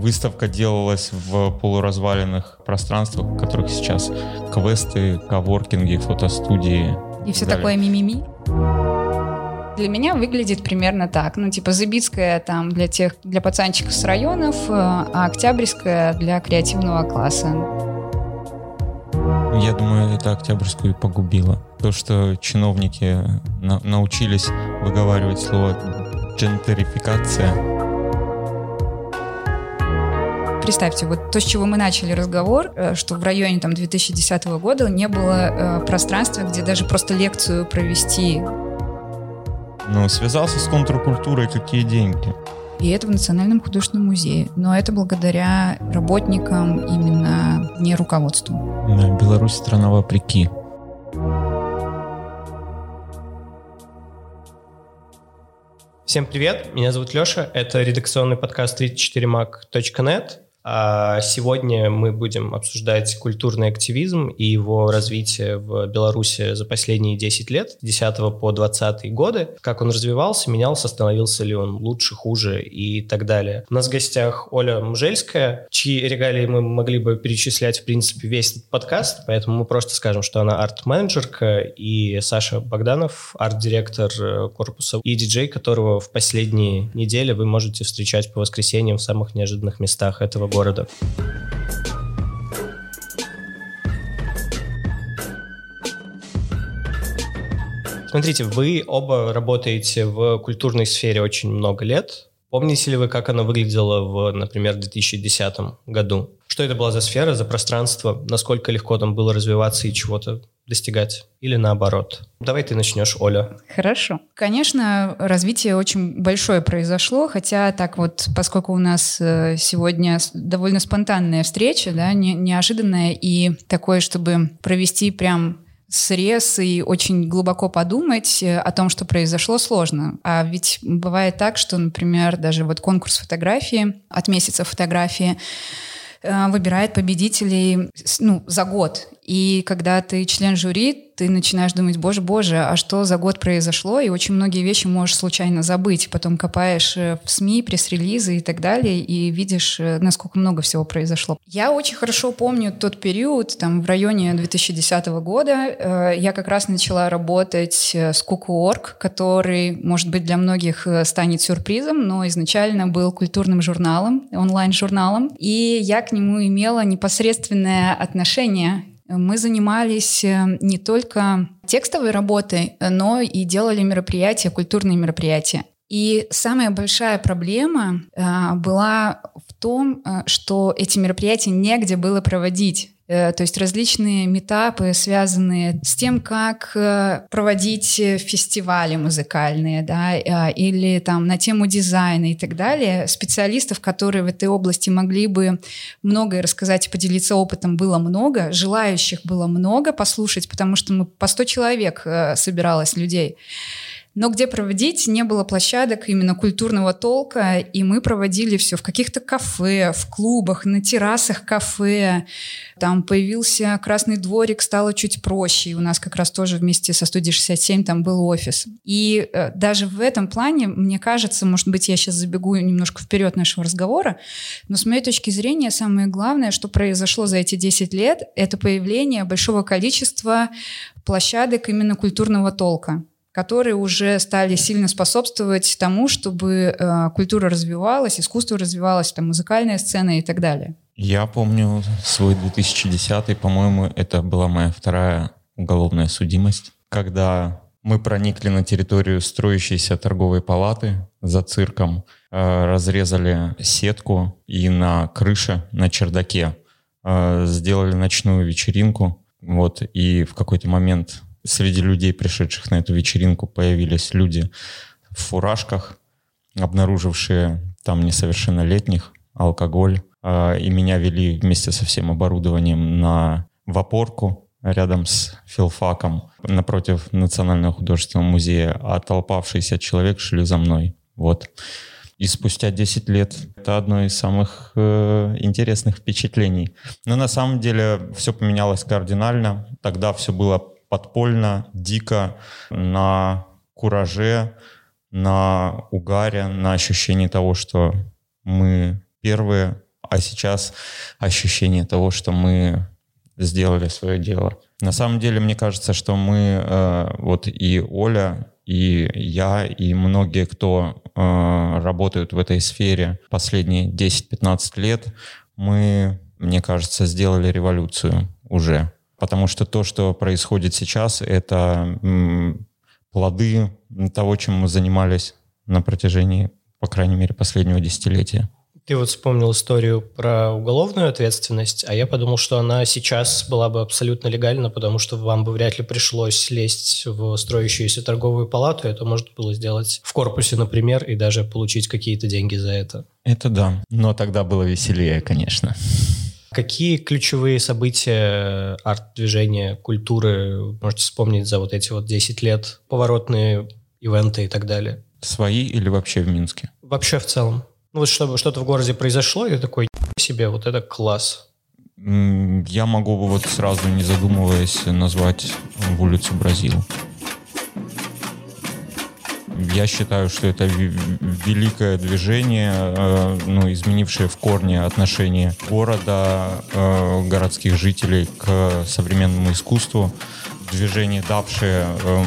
Выставка делалась в полуразваленных пространствах, в которых сейчас квесты, коворкинги, фотостудии. И все такое мимими? Для меня выглядит примерно так. Ну, типа Забицкая там для тех, для пацанчиков с районов, э, а Октябрьская для креативного класса. Я думаю, это Октябрьскую погубило. То, что чиновники на научились выговаривать слово джентерификация, Представьте, вот то, с чего мы начали разговор, э, что в районе там 2010 года не было э, пространства, где даже просто лекцию провести. Ну, связался с контркультурой, какие деньги? И это в Национальном художественном музее. Но это благодаря работникам именно не руководству. Да, Беларусь страна вопреки. Всем привет, меня зовут Леша, это редакционный подкаст 34mac.net. А сегодня мы будем обсуждать культурный активизм и его развитие в Беларуси за последние 10 лет, с 10 по 20 годы, как он развивался, менялся, становился ли он лучше, хуже и так далее. У нас в гостях Оля Мужельская, чьи регалии мы могли бы перечислять, в принципе, весь этот подкаст, поэтому мы просто скажем, что она арт-менеджерка, и Саша Богданов, арт-директор э, корпуса и диджей, которого в последние недели вы можете встречать по воскресеньям в самых неожиданных местах этого города. Смотрите, вы оба работаете в культурной сфере очень много лет. Помните ли вы, как она выглядела в, например, 2010 году? Что это была за сфера, за пространство? Насколько легко там было развиваться и чего-то достигать? Или наоборот? Давай ты начнешь, Оля. Хорошо. Конечно, развитие очень большое произошло, хотя так вот, поскольку у нас э, сегодня довольно спонтанная встреча, да, не, неожиданная и такое, чтобы провести прям срез и очень глубоко подумать э, о том, что произошло, сложно. А ведь бывает так, что, например, даже вот конкурс фотографии от месяца фотографии Э, выбирает победителей ну, за год. И когда ты член жюри, ты начинаешь думать, боже, боже, а что за год произошло? И очень многие вещи можешь случайно забыть. Потом копаешь э, в СМИ, пресс-релизы и так далее, и видишь, э, насколько много всего произошло. Я очень хорошо помню тот период, там, в районе 2010 года. Я как раз начала работать с Куку.орг, который, может быть, для многих станет сюрпризом, но изначально был культурным журналом, онлайн-журналом. И я к нему имела непосредственное отношение мы занимались э, не только текстовой работой, но и делали мероприятия, культурные мероприятия. И самая большая проблема э, была в том, э, что эти мероприятия негде было проводить. Э, то есть различные метапы, связанные с тем, как э, проводить фестивали музыкальные, да, э, или там на тему дизайна и так далее. Специалистов, которые в этой области могли бы многое рассказать и поделиться опытом, было много, желающих было много послушать, потому что мы по 100 человек собиралось людей. Но где проводить не было площадок именно культурного толка, и мы проводили все в каких-то кафе, в клубах, на террасах кафе. Там появился Красный дворик, стало чуть проще. И у нас как раз тоже вместе со студией 67 там был офис. И э, даже в этом плане, мне кажется, может быть, я сейчас забегу немножко вперед нашего разговора, но с моей точки зрения самое главное, что произошло за эти 10 лет, это появление большого количества площадок именно культурного толка которые уже стали сильно способствовать тому, чтобы э, культура развивалась, искусство развивалось, там, музыкальная сцена и так далее. Я помню свой 2010, по-моему, это была моя вторая уголовная судимость, когда мы проникли на территорию строящейся торговой палаты за цирком, э, разрезали сетку и на крыше, на чердаке э, сделали ночную вечеринку. Вот, и в какой-то момент среди людей, пришедших на эту вечеринку, появились люди в фуражках, обнаружившие там несовершеннолетних, алкоголь, а, и меня вели вместе со всем оборудованием на вопорку рядом с филфаком напротив Национального художественного музея, а толпавшийся человек шли за мной. Вот. И спустя 10 лет это одно из самых э, интересных впечатлений. Но на самом деле все поменялось кардинально. Тогда все было подпольно, дико, на кураже, на угаре, на ощущении того, что мы первые, а сейчас ощущение того, что мы сделали свое дело. На самом деле, мне кажется, что мы, э, вот и Оля, и я, и многие, кто э, работают в этой сфере последние 10-15 лет, мы, мне кажется, сделали революцию уже. Потому что то, что происходит сейчас, это плоды того, чем мы занимались на протяжении, по крайней мере, последнего десятилетия. Ты вот вспомнил историю про уголовную ответственность, а я подумал, что она сейчас была бы абсолютно легальна, потому что вам бы вряд ли пришлось лезть в строящуюся торговую палату. Это можно было сделать в корпусе, например, и даже получить какие-то деньги за это. Это да, но тогда было веселее, конечно. Какие ключевые события арт-движения, культуры можете вспомнить за вот эти вот 10 лет? Поворотные ивенты и так далее. Свои или вообще в Минске? Вообще в целом. Ну вот чтобы что-то в городе произошло, и ты такой, себе, вот это класс. Я могу вот сразу, не задумываясь, назвать улицу Бразил. Я считаю, что это великое движение, э, ну, изменившее в корне отношение города, э, городских жителей к современному искусству. Движение, давшее э,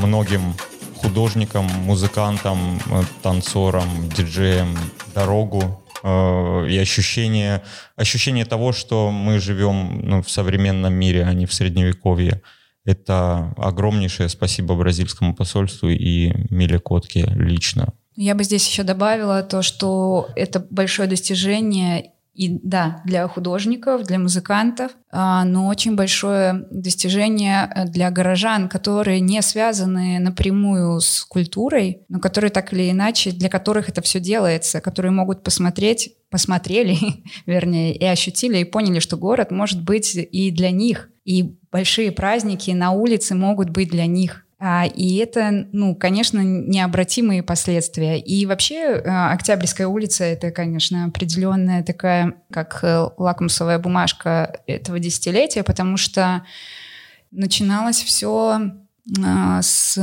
многим художникам, музыкантам, танцорам, диджеям дорогу и ощущение, ощущение того, что мы живем ну, в современном мире, а не в средневековье. Это огромнейшее спасибо бразильскому посольству и Миле Котке лично. Я бы здесь еще добавила то, что это большое достижение и да, для художников, для музыкантов, а, но очень большое достижение э, для горожан, которые не связаны напрямую с культурой, но которые так или иначе, для которых это все делается, которые могут посмотреть, посмотрели, вернее, и ощутили, и поняли, что город может быть и для них, и большие праздники на улице могут быть для них. А, и это, ну, конечно, необратимые последствия. И вообще а, Октябрьская улица — это, конечно, определенная такая, как э, лакмусовая бумажка этого десятилетия, потому что начиналось все а, с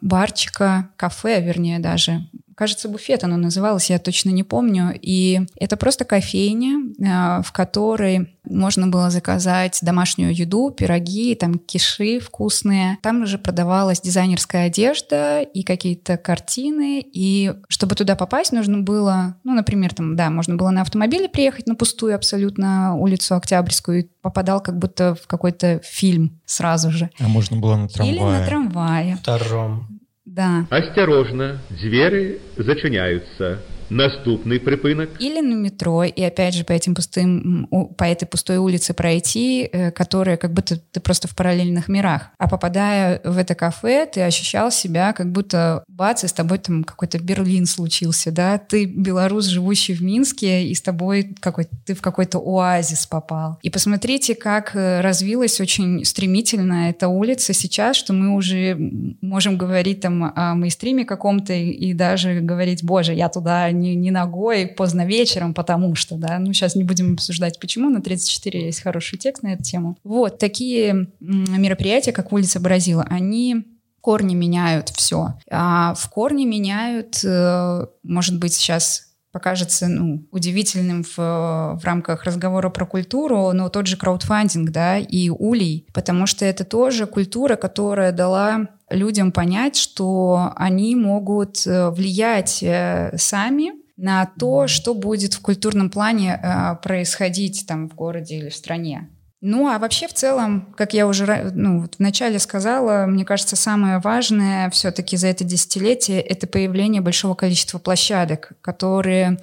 барчика, кафе, вернее, даже. Кажется, буфет оно называлось, я точно не помню. И это просто кофейня, в которой можно было заказать домашнюю еду, пироги, там киши вкусные. Там уже продавалась дизайнерская одежда и какие-то картины. И чтобы туда попасть, нужно было, ну, например, там, да, можно было на автомобиле приехать на пустую абсолютно улицу Октябрьскую и попадал как будто в какой-то фильм сразу же. А можно было на трамвае. Или на трамвае. Втором. Да. Осторожно, двери зачиняются. Наступный припынок. Или на метро, и опять же по этим пустым, по этой пустой улице пройти, э, которая как будто ты просто в параллельных мирах. А попадая в это кафе, ты ощущал себя, как будто бац, и с тобой там какой-то Берлин случился, да? Ты белорус, живущий в Минске, и с тобой какой ты в какой-то оазис попал. И посмотрите, как э, развилась очень стремительно эта улица сейчас, что мы уже можем говорить там о мейстриме каком-то и даже говорить, боже, я туда не, не ногой поздно вечером, потому что, да, ну сейчас не будем обсуждать почему, на 34 есть хороший текст на эту тему. Вот, такие мероприятия, как улица Бразила, они корни меняют все. А в корне меняют, э, может быть, сейчас покажется ну, удивительным в, в рамках разговора про культуру, но тот же краудфандинг, да, и улей, потому что это тоже культура, которая дала людям понять, что они могут э, влиять э, сами на то, что будет в культурном плане э, происходить там в городе или в стране. Ну, а вообще в целом, как я уже ну, вот вначале сказала, мне кажется, самое важное все-таки за это десятилетие — это появление большого количества площадок, которые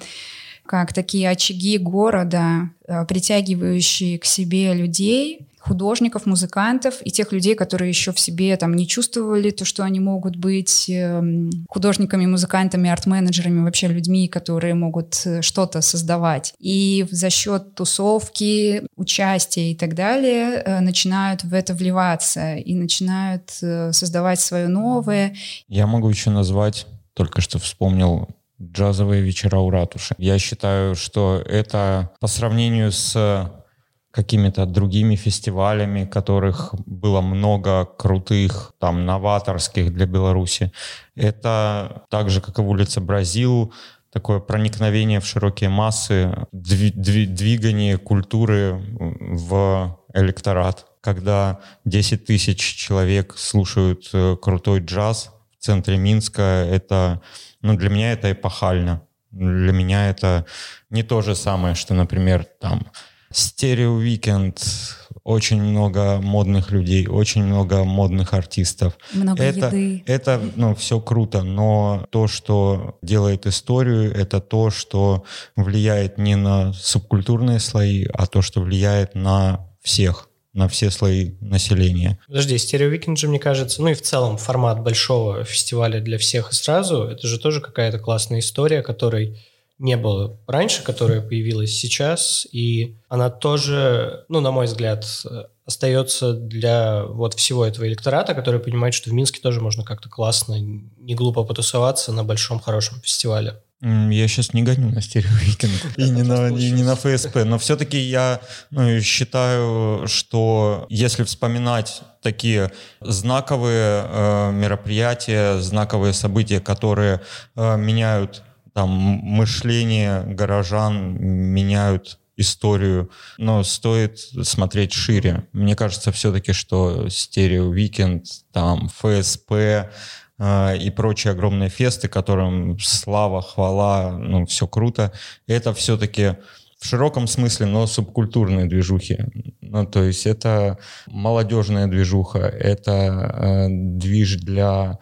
как такие очаги города, притягивающие к себе людей, художников, музыкантов и тех людей, которые еще в себе там не чувствовали то, что они могут быть эм, художниками, музыкантами, арт-менеджерами, вообще людьми, которые могут э, что-то создавать. И за счет тусовки, участия и так далее э, начинают в это вливаться и начинают э, создавать свое новое. Я могу еще назвать, только что вспомнил джазовые вечера у ратуши. Я считаю, что это по сравнению с какими-то другими фестивалями, которых было много крутых, там, новаторских для Беларуси. Это так же, как и в улице Бразил, такое проникновение в широкие массы, двигание культуры в электорат. Когда 10 тысяч человек слушают э, крутой джаз в центре Минска, это, ну, для меня это эпохально. Для меня это не то же самое, что, например, там Стерео Weekend, очень много модных людей, очень много модных артистов. Много это, еды. Это, ну, все круто, но то, что делает историю, это то, что влияет не на субкультурные слои, а то, что влияет на всех на все слои населения. Подожди, Стерео Weekend же, мне кажется, ну и в целом формат большого фестиваля для всех и сразу, это же тоже какая-то классная история, которой не было раньше, которая появилась сейчас, и она тоже, ну, на мой взгляд, остается для вот всего этого электората, который понимает, что в Минске тоже можно как-то классно, не глупо потусоваться на большом хорошем фестивале. Я сейчас не гоню на стереовикинг и не на, и не на ФСП, но все-таки я ну, считаю, что если вспоминать такие знаковые э, мероприятия, знаковые события, которые э, меняют там мышление горожан меняют историю, но стоит смотреть шире. Мне кажется все-таки, что Стерео Weekend, там ФСП э, и прочие огромные фесты, которым слава, хвала, ну все круто, это все-таки в широком смысле, но субкультурные движухи. Ну, то есть это молодежная движуха, это э, движ для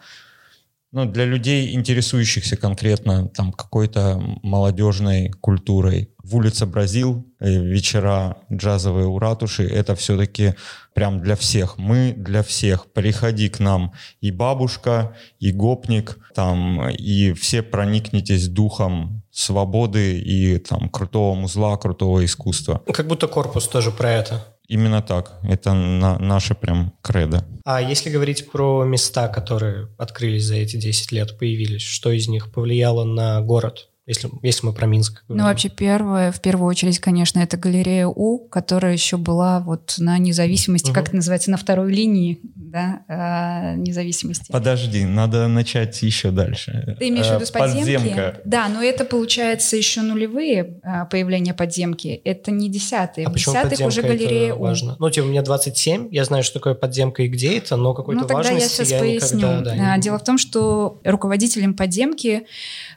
ну, для людей, интересующихся конкретно там какой-то молодежной культурой. В улице Бразил, э, вечера джазовые у ратуши, это все-таки прям для всех. Мы для всех. Приходи к нам и бабушка, и гопник, там, и все проникнетесь духом свободы и там крутого музла, крутого искусства. Как будто корпус тоже про это. Именно так. Это на, наше прям кредо. А если говорить про места, которые открылись за эти 10 лет, появились, что из них повлияло на город? Если, если мы про Минск говорим. Ну, вообще, первое, в первую очередь, конечно, это галерея У, которая еще была вот на независимости, угу. как это называется, на второй линии да, э, независимости. Подожди, надо начать еще дальше. Ты имеешь в виду с подземки? Подземка. Да, но это, получается, еще нулевые э, появления подземки. Это не десятые. А в десятых уже галерея У. важно? Ну, типа, мне 27, я знаю, что такое подземка и где это, но какой-то ну, тогда важности я сейчас я поясню. Никогда, да, не... Дело в том, что руководителем подземки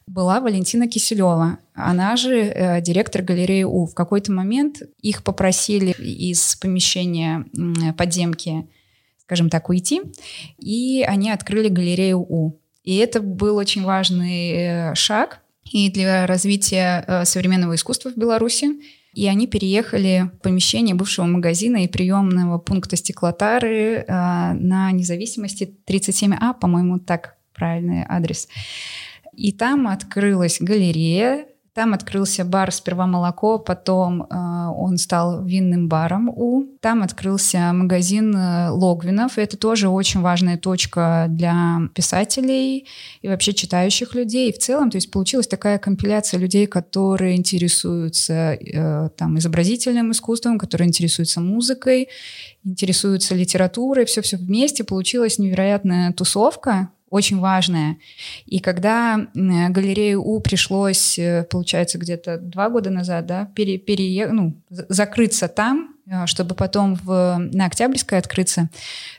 была Валентина Киселева. Она же э, директор галереи У. В какой-то момент их попросили из помещения э, подземки, скажем так, уйти, и они открыли галерею У. И это был очень важный э, шаг и для развития э, современного искусства в Беларуси. И они переехали в помещение бывшего магазина и приемного пункта стеклотары э, на независимости 37А, по-моему, так правильный адрес. И там открылась галерея, там открылся бар «Сперва молоко», потом э, он стал винным баром у. Там открылся магазин э, Логвинов. Это тоже очень важная точка для писателей и вообще читающих людей. И в целом, то есть получилась такая компиляция людей, которые интересуются э, там, изобразительным искусством, которые интересуются музыкой, интересуются литературой. Все-все вместе. Получилась невероятная тусовка, очень важное. И когда галерею У пришлось, э, получается, где-то два года назад, да, пере, пере, ну, закрыться там, э, чтобы потом в, на Октябрьской открыться,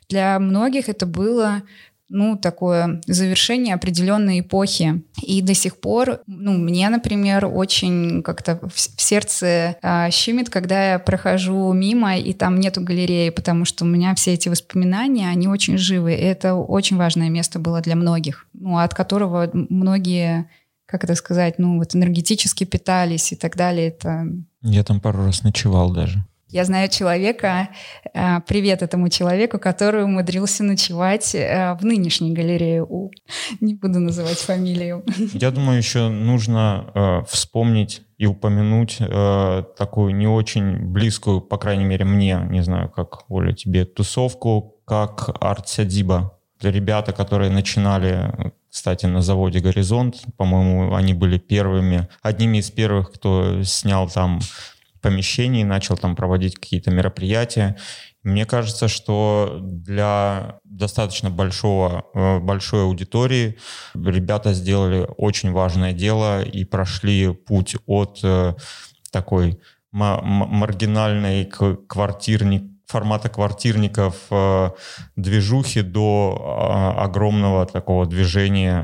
для многих это было ну, такое завершение определенной эпохи. И до сих пор, ну, мне, например, очень как-то в, сердце а, щемит, когда я прохожу мимо, и там нету галереи, потому что у меня все эти воспоминания, они очень живы. И это очень важное место было для многих, ну, от которого многие как это сказать, ну вот энергетически питались и так далее. Это... Я там пару раз ночевал даже. Я знаю человека, э, привет этому человеку, который умудрился ночевать э, в нынешней галерее У. Не буду называть фамилию. Я думаю, еще нужно э, вспомнить и упомянуть такую не очень близкую, по крайней мере мне, не знаю, как Оля тебе, тусовку, как Арт Сядиба. Ребята, которые начинали кстати, на заводе «Горизонт». По-моему, они были первыми, одними из первых, кто снял там помещений, начал там проводить какие-то мероприятия. Мне кажется, что для достаточно большого, э, большой аудитории ребята сделали очень важное дело и прошли путь от э, такой маргинальной квартирник формата квартирников э, движухи до э, огромного такого движения.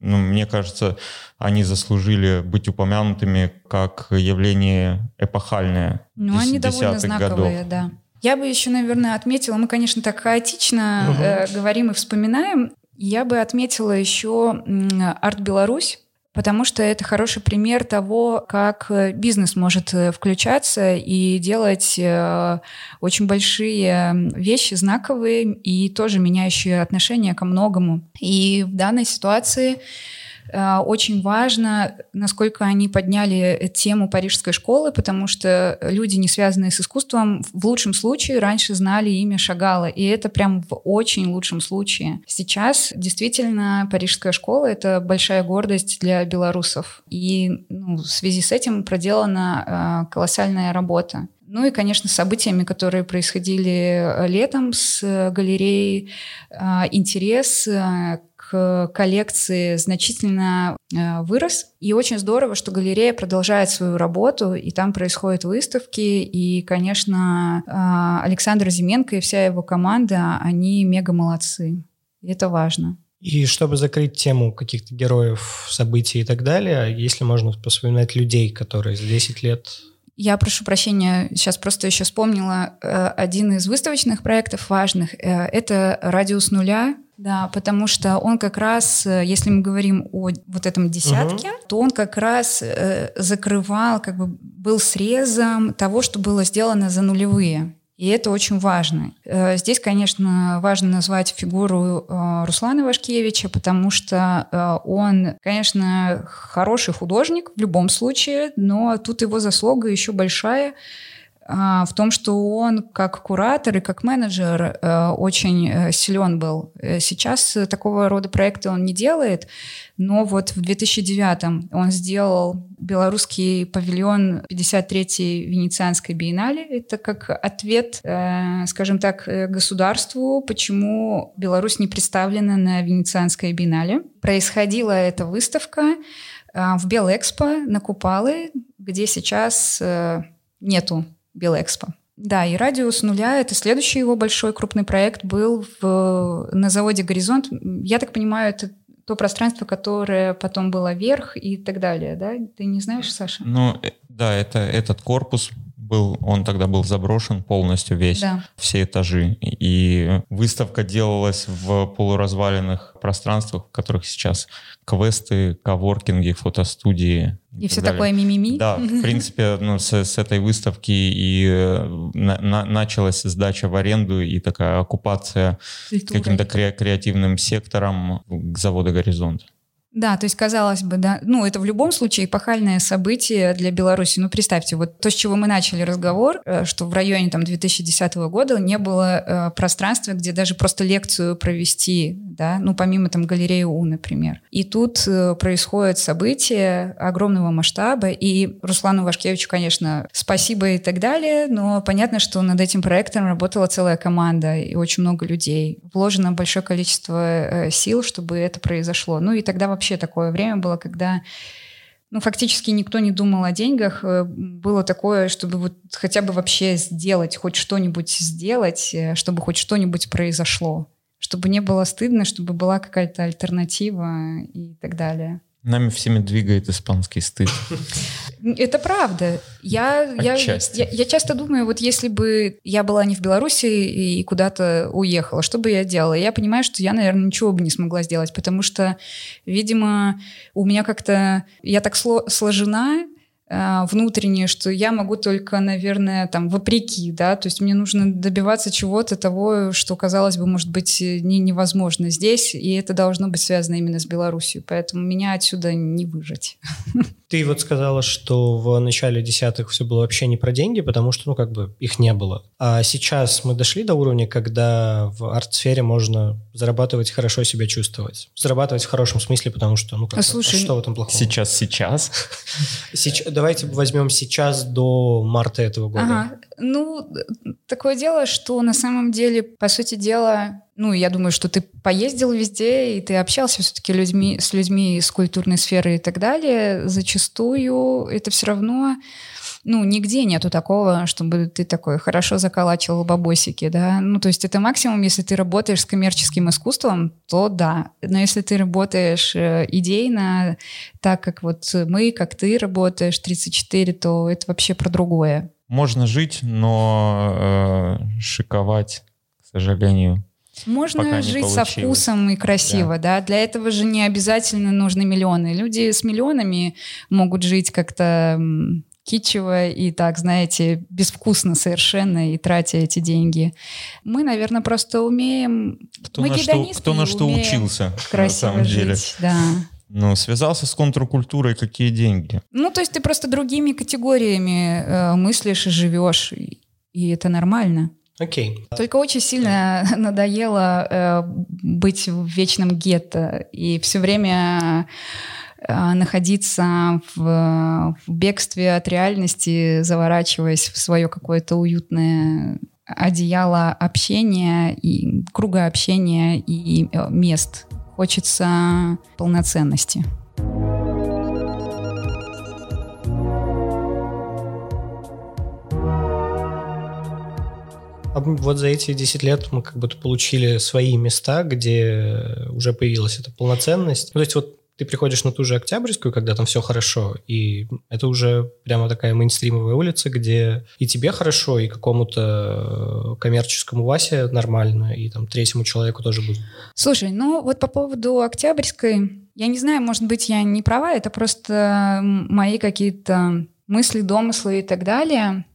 Ну, мне кажется, они заслужили быть упомянутыми как явление эпохальное. Ну, они довольно знаковые, годов. да. Я бы еще, наверное, отметила, мы, конечно, так хаотично угу. э, говорим и вспоминаем. Я бы отметила еще Арт Беларусь, потому что это хороший пример того, как э, бизнес может э, включаться и делать э, очень большие вещи, знаковые и тоже меняющие отношения ко многому. И в данной ситуации очень важно, насколько они подняли тему парижской школы, потому что люди, не связанные с искусством, в лучшем случае раньше знали имя Шагала, и это прям в очень лучшем случае. Сейчас действительно парижская школа — это большая гордость для белорусов, и ну, в связи с этим проделана э, колоссальная работа. Ну и, конечно, событиями, которые происходили летом с галереей, э, интерес к коллекции значительно э, вырос. И очень здорово, что галерея продолжает свою работу, и там происходят выставки. И, конечно, э, Александр Зименко и вся его команда, они мега молодцы. И это важно. И чтобы закрыть тему каких-то героев, событий и так далее, если можно вспоминать людей, которые за 10 лет я прошу прощения, сейчас просто еще вспомнила э, один из выставочных проектов важных. Э, это «Радиус нуля», да, потому что он как раз, э, если мы говорим о вот этом десятке, угу. то он как раз э, закрывал, как бы был срезом того, что было сделано за нулевые. И это очень важно. Э, здесь, конечно, важно назвать фигуру э, Руслана Вашкевича, потому что он, конечно, хороший художник в любом случае, но тут его заслуга еще большая в том, что он как куратор и как менеджер э, очень э, силен был. Э, сейчас такого рода проекты он не делает, но вот в 2009 он сделал белорусский павильон 53-й Венецианской биеннале. Это как ответ, скажем так, государству, почему Беларусь не представлена на Венецианской биеннале. Происходила эта выставка в Белэкспо на Купалы, где сейчас нету Белэкспо. Да, и «Радиус нуля» — это следующий его большой крупный проект был в, на заводе «Горизонт». Я так понимаю, это то пространство, которое потом было вверх и так далее, да? Ты не знаешь, Саша? Ну, э, да, это этот корпус был, он тогда был заброшен полностью весь, да. все этажи. И выставка делалась в полуразваленных пространствах, в которых сейчас квесты, коворкинги, фотостудии. И, и все далее. такое мимими. Да, в принципе, ну, с, с этой выставки и э, на, на, началась сдача в аренду и такая оккупация каким-то кре- креативным сектором завода «Горизонт». Да, то есть, казалось бы, да, ну, это в любом случае эпохальное событие для Беларуси. Ну, представьте, вот то, с чего мы начали разговор, э, что в районе там 2010 года не было э, пространства, где даже просто лекцию провести, да, ну, помимо там галереи У, например. И тут э, происходит событие огромного масштаба, и Руслану Вашкевичу, конечно, спасибо и так далее, но понятно, что над этим проектом работала целая команда и очень много людей. Вложено большое количество э, сил, чтобы это произошло. Ну, и тогда вообще вообще такое время было, когда ну, фактически никто не думал о деньгах. Э, было такое, чтобы вот хотя бы вообще сделать, хоть что-нибудь сделать, э, чтобы хоть что-нибудь произошло. Чтобы не было стыдно, чтобы была какая-то альтернатива и так далее. Нами всеми двигает испанский стыд. Это правда. Я, я, я, я часто думаю, вот если бы я была не в Беларуси и куда-то уехала, что бы я делала? Я понимаю, что я, наверное, ничего бы не смогла сделать, потому что, видимо, у меня как-то... Я так сложена, а, внутреннее, что я могу только, наверное, там, вопреки, да, то есть мне нужно добиваться чего-то того, что, казалось бы, может быть не, невозможно здесь, и это должно быть связано именно с Беларусью, поэтому меня отсюда не выжить. Ты вот сказала, что в начале десятых все было вообще не про деньги, потому что, ну, как бы их не было. А сейчас мы дошли до уровня, когда в арт-сфере можно зарабатывать, хорошо себя чувствовать. Зарабатывать в хорошем смысле, потому что, ну, как а, слушай, а что в этом плохого? Сейчас, сейчас? сейчас давайте возьмем сейчас до марта этого года. Ага. Ну, такое дело, что на самом деле, по сути дела, ну, я думаю, что ты поездил везде, и ты общался все-таки людьми, с людьми из культурной сферы и так далее. Зачастую это все равно ну, нигде нету такого, чтобы ты такой хорошо заколачивал бабосики, да. Ну, то есть это максимум, если ты работаешь с коммерческим искусством, то да. Но если ты работаешь э, идейно, так как вот мы, как ты работаешь, 34, то это вообще про другое. Можно жить, но э, шиковать, к сожалению, можно жить со вкусом и красиво, да. да. Для этого же не обязательно нужны миллионы. Люди с миллионами могут жить как-то кичево и так, знаете, безвкусно совершенно и тратя эти деньги. Мы, наверное, просто умеем... Кто Мы на что, кто на что учился, на самом деле. Жить, да. Ну, связался с контркультурой, какие деньги? Ну, то есть ты просто другими категориями э, мыслишь и живешь, и это нормально. Окей. Okay. Только очень сильно надоело э, быть в вечном гетто и все время Э, находиться в, в бегстве от реальности, заворачиваясь в свое какое-то уютное одеяло общения и круга общения и э, мест. Хочется полноценности. А вот за эти 10 лет мы как будто получили свои места, где уже появилась эта полноценность. Ну, то есть вот ты приходишь на ту же Октябрьскую, когда там все хорошо, и это уже прямо такая мейнстримовая улица, где и тебе хорошо, и какому-то э, коммерческому Васе нормально, и там третьему человеку тоже будет. Слушай, ну вот по поводу Октябрьской, я не знаю, может быть, я не права, это просто мои какие-то мысли, домыслы и так далее,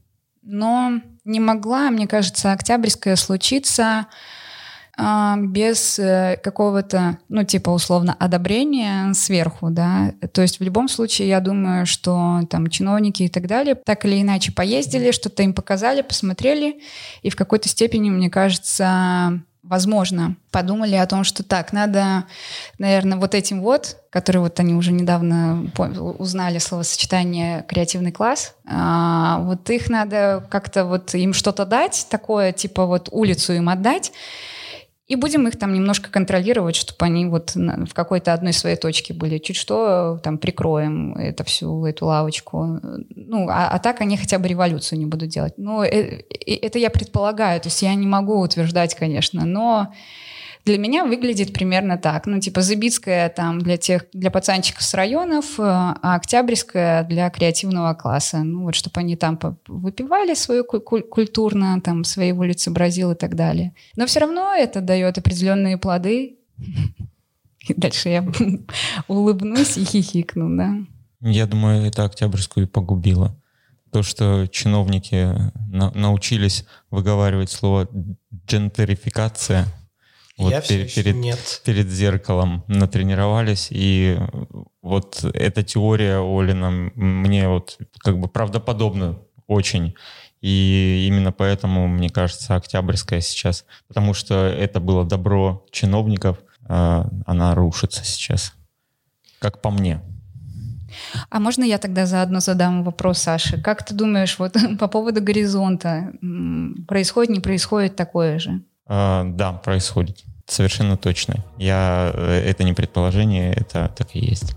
но не могла, мне кажется, Октябрьская случиться без э, какого-то, ну, типа, условно, одобрения сверху, да. То есть в любом случае, я думаю, что там чиновники и так далее так или иначе поездили, что-то им показали, посмотрели, и в какой-то степени, мне кажется, возможно, подумали о том, что так, надо, наверное, вот этим вот, который вот они уже недавно узнали словосочетание «креативный класс», а, вот их надо как-то вот им что-то дать, такое, типа вот улицу им отдать, и будем их там немножко контролировать, чтобы они вот в какой-то одной своей точке были. Чуть что, там, прикроем это всю эту лавочку. Ну, а, а так они хотя бы революцию не будут делать. Ну, это я предполагаю, то есть я не могу утверждать, конечно, но для меня выглядит примерно так. Ну, типа Забицкая там для тех, для пацанчиков с районов, э, а Октябрьская для креативного класса. Ну, вот чтобы они там выпивали свою культурно, там, свои улицы Бразил и так далее. Но все равно это дает определенные плоды. И дальше я улыбнусь и хихикну, да. Я думаю, это Октябрьскую погубило. То, что чиновники на научились выговаривать слово джентерификация – вот Я пер, перед, нет. перед зеркалом натренировались, и вот эта теория Олина мне вот как бы правдоподобна очень. И именно поэтому, мне кажется, Октябрьская сейчас, потому что это было добро чиновников, а, она рушится сейчас, как по мне. А можно я тогда заодно задам вопрос Саше? Как ты думаешь, вот по поводу горизонта, происходит, не происходит такое же? А, да, происходит. Совершенно точно. Я, э, это не предположение, это так и есть.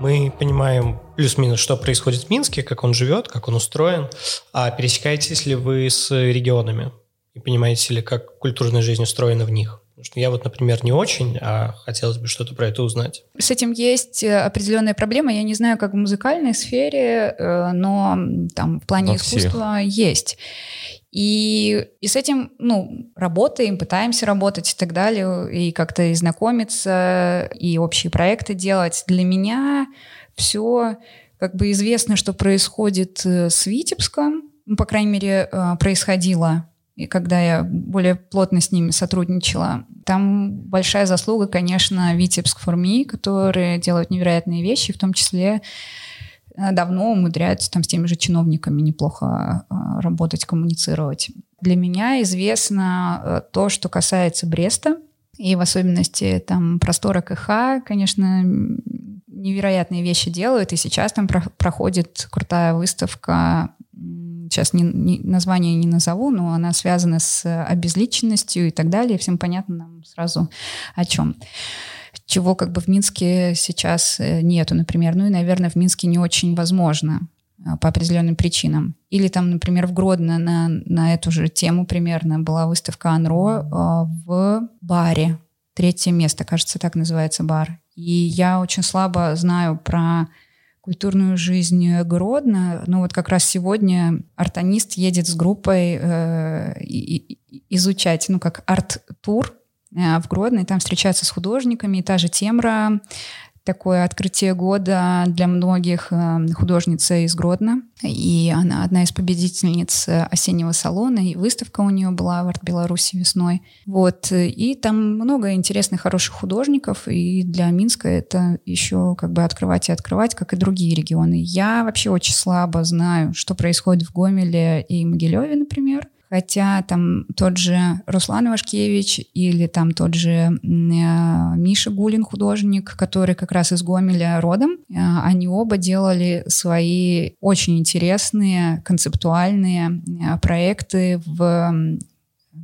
Мы понимаем плюс-минус, что происходит в Минске, как он живет, как он устроен. А пересекаетесь ли вы с регионами? И понимаете ли, как культурная жизнь устроена в них? Потому что я вот, например, не очень, а хотелось бы что-то про это узнать. С этим есть э, определенная проблема. Я не знаю, как в музыкальной сфере, э, но там в плане Во искусства всех. есть. И, и с этим, ну, работаем, пытаемся работать и так далее, и как-то и знакомиться, и общие проекты делать. Для меня все как бы известно, что происходит э, с Витебском, ну, по крайней мере, происходило и когда я более плотно с ними сотрудничала. Там большая заслуга, конечно, Витебск Форми, которые делают невероятные вещи, в том числе э, давно умудряются там с теми же чиновниками неплохо э, работать, коммуницировать. Для меня известно э, то, что касается Бреста. и в особенности там простора КХ, конечно, невероятные вещи делают, и сейчас там про проходит крутая выставка сейчас не, не, название не назову, но она связана с обезличенностью и так далее. Всем понятно нам сразу о чем. Чего как бы в Минске сейчас э, нету, например. Ну и, наверное, в Минске не очень возможно а, по определенным причинам. Или там, например, в Гродно на, на эту же тему примерно была выставка Анро э, в баре. Третье место, кажется, так называется бар. И я очень слабо знаю про культурную жизнь Гродно. Но вот как раз сегодня артонист едет с группой э, изучать, ну, как арт-тур э, в Гродно, и там встречаются с художниками, и та же Темра такое открытие года для многих э, художница из Гродно. И она одна из победительниц осеннего салона, и выставка у нее была в Арт-Беларуси весной. Вот. И там много интересных, хороших художников, и для Минска это еще как бы открывать и открывать, как и другие регионы. Я вообще очень слабо знаю, что происходит в Гомеле и Могилеве, например. Хотя там тот же Руслан Ивашкевич или там тот же э, Миша Гулин, художник, который как раз из Гомеля родом, э, они оба делали свои очень интересные концептуальные э, проекты в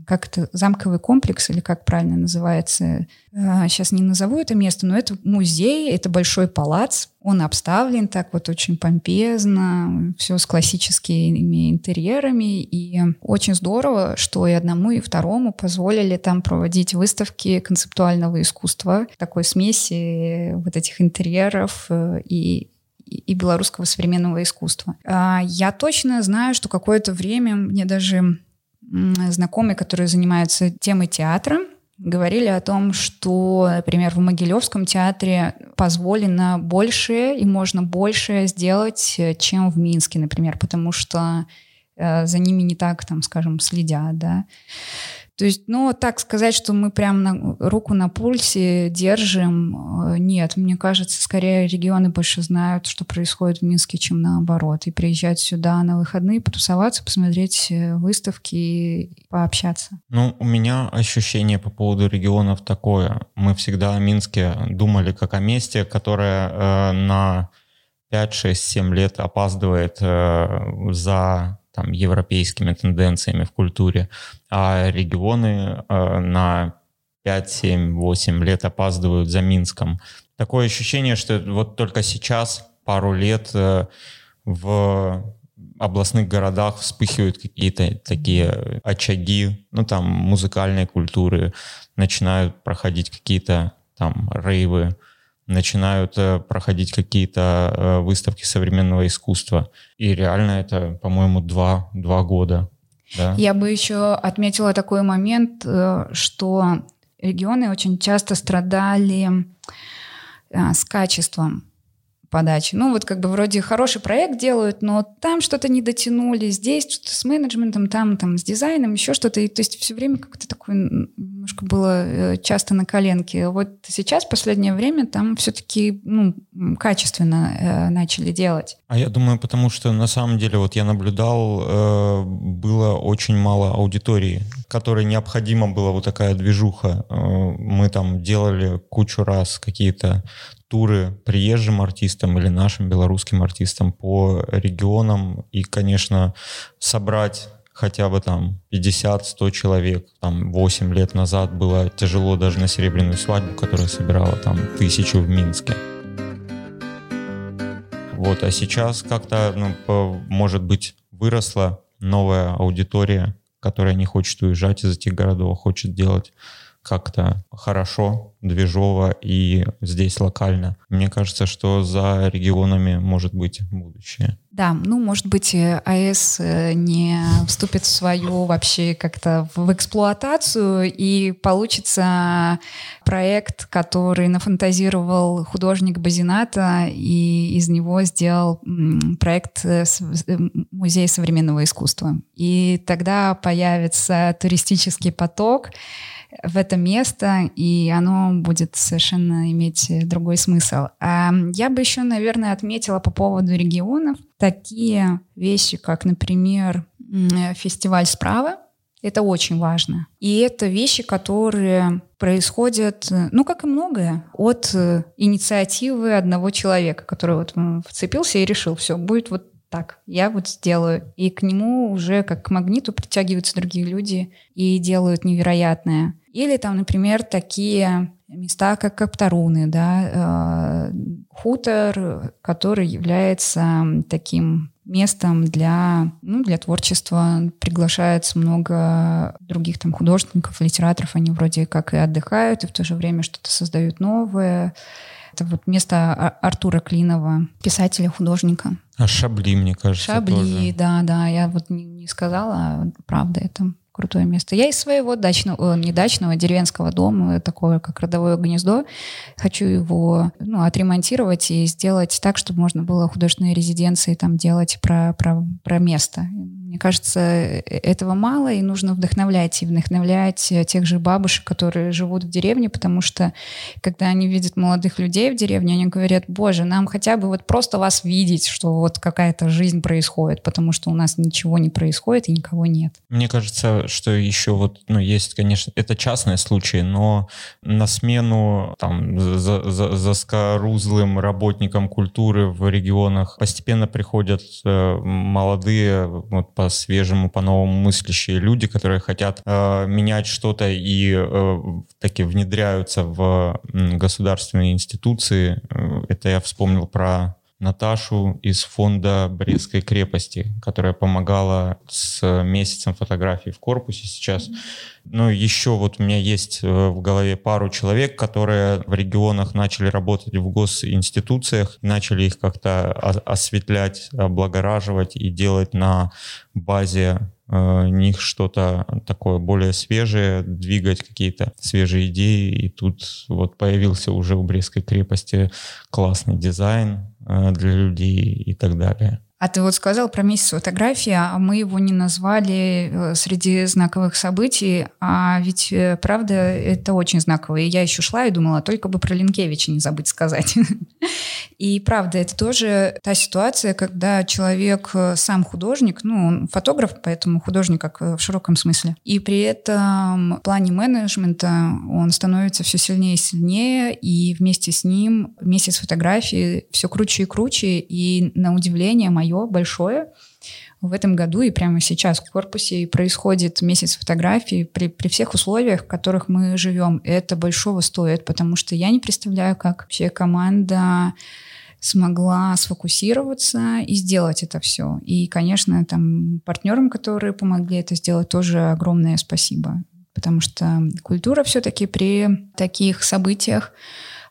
как это, замковый комплекс или как правильно называется. Сейчас а, не назову это место, но это музей, это большой палац. Он обставлен так вот очень помпезно, все с классическими интерьерами. И очень здорово, что и одному, и второму позволили там проводить выставки концептуального искусства, такой смеси вот этих интерьеров э, и и белорусского современного искусства. А, я точно знаю, что какое-то время мне даже знакомые, которые занимаются темой театра, говорили о том, что, например, в Могилевском театре позволено больше и можно больше сделать, э, чем в Минске, например, потому что э, за ними не так, там, скажем, следят, да. То есть, ну, так сказать, что мы прям на, руку на пульсе держим, э, нет. Мне кажется, скорее регионы больше знают, что происходит в Минске, чем наоборот. И приезжать сюда на выходные, потусоваться, посмотреть э, выставки и пообщаться. Ну, у меня ощущение по поводу регионов такое. Мы всегда о Минске думали как о месте, которое э, на 5, 6, 7 лет опаздывает э, за там, европейскими тенденциями в культуре, а регионы э, на 5, 7, 8 лет опаздывают за Минском. Такое ощущение, что вот только сейчас, пару лет, э, в областных городах вспыхивают какие-то такие очаги, ну там музыкальной культуры, начинают проходить какие-то там рейвы, начинают э, проходить какие-то э, выставки современного искусства. И реально это, по-моему, два, два года. Да? Я бы еще отметила такой момент, э, что регионы очень часто страдали с качеством подачи. Ну, вот как бы вроде хороший проект делают, но там что-то не дотянули, здесь что-то с менеджментом, там, там с дизайном, еще что-то. И, то есть все время как-то такое немножко было э, часто на коленке. Вот сейчас, в последнее время, там все-таки ну, качественно э, начали делать. А я думаю, потому что на самом деле, вот я наблюдал, э, было очень мало аудитории, которой необходима была вот такая движуха. Э, мы там делали кучу раз какие-то туры приезжим артистам или нашим белорусским артистам по регионам и, конечно, собрать хотя бы там 50-100 человек. Там 8 лет назад было тяжело даже на серебряную свадьбу, которая собирала там тысячу в Минске. Вот, а сейчас как-то, ну, может быть, выросла новая аудитория, которая не хочет уезжать из этих городов, а хочет делать как-то хорошо, движово и здесь локально. Мне кажется, что за регионами может быть будущее. Да, ну, может быть, э, АЭС э, не вступит в свою вообще как-то в эксплуатацию, и получится проект, который нафантазировал художник Базината, и из него сделал проект э, Музея современного искусства. И тогда появится туристический поток, в это место, и оно будет совершенно иметь другой смысл. А я бы еще, наверное, отметила по поводу регионов такие вещи, как, например, фестиваль «Справа», Это очень важно. И это вещи, которые происходят, ну, как и многое, от э, инициативы одного человека, который вот вцепился и решил, все, будет вот так, я вот сделаю. И к нему уже как к магниту притягиваются другие люди и делают невероятное. Или там, например, такие места, как Каптаруны, да, э, хутор, который является таким местом для, ну, для творчества. Приглашается много других там художников, литераторов. Они вроде как и отдыхают, и в то же время что-то создают новое. Это вот место Артура Клинова, писателя, художника. А Шабли, мне кажется, Шабли, тоже. да, да. Я вот не, не сказала, а правда, это крутое место. Я из своего дачного, не дачного, деревенского дома, такое как родовое гнездо, хочу его ну, отремонтировать и сделать так, чтобы можно было художественные резиденции там делать про, про, про место. Мне кажется, э, этого мало, и нужно вдохновлять, и вдохновлять э, тех же бабушек, которые живут в деревне, потому что когда они видят молодых людей в деревне, они говорят, боже, нам хотя бы вот просто вас видеть, что вот какая-то жизнь происходит, потому что у нас ничего не происходит и никого нет. Мне кажется, что еще вот, ну, есть, конечно, это частные случаи, но на смену там за, за, заскорузлым работникам культуры в регионах постепенно приходят э, молодые вот по по-свежему, по-новому мыслящие люди, которые хотят э, менять что-то и э, таки внедряются в государственные институции. Э, это я вспомнил про Наташу из фонда Брестской крепости, которая помогала с месяцем фотографий в корпусе сейчас. Ну, еще вот у меня есть э, в голове пару человек, которые в регионах начали работать в госинституциях, начали их как-то осветлять, облагораживать и делать на базе э, них что-то такое более свежее, двигать какие-то свежие идеи. И тут вот появился уже у Брестской крепости классный дизайн, для людей и так далее. А ты вот сказал про месяц фотографии, а мы его не назвали э, среди знаковых событий, а ведь, э, правда, это очень знаково. И я еще шла и думала, только бы про Линкевича не забыть сказать. И правда, это тоже та ситуация, когда человек э, сам художник, ну, он фотограф, поэтому художник как в широком смысле. И при этом в плане менеджмента он становится все сильнее и сильнее, и вместе с ним месяц фотографии все круче и круче, и на удивление мое мое большое. В этом году и прямо сейчас в корпусе происходит месяц фотографий при, при всех условиях, в которых мы живем. Это большого стоит, потому что я не представляю, как вообще команда смогла сфокусироваться и сделать это все. И, конечно, там партнерам, которые помогли это сделать, тоже огромное спасибо. Потому что культура все-таки при таких событиях,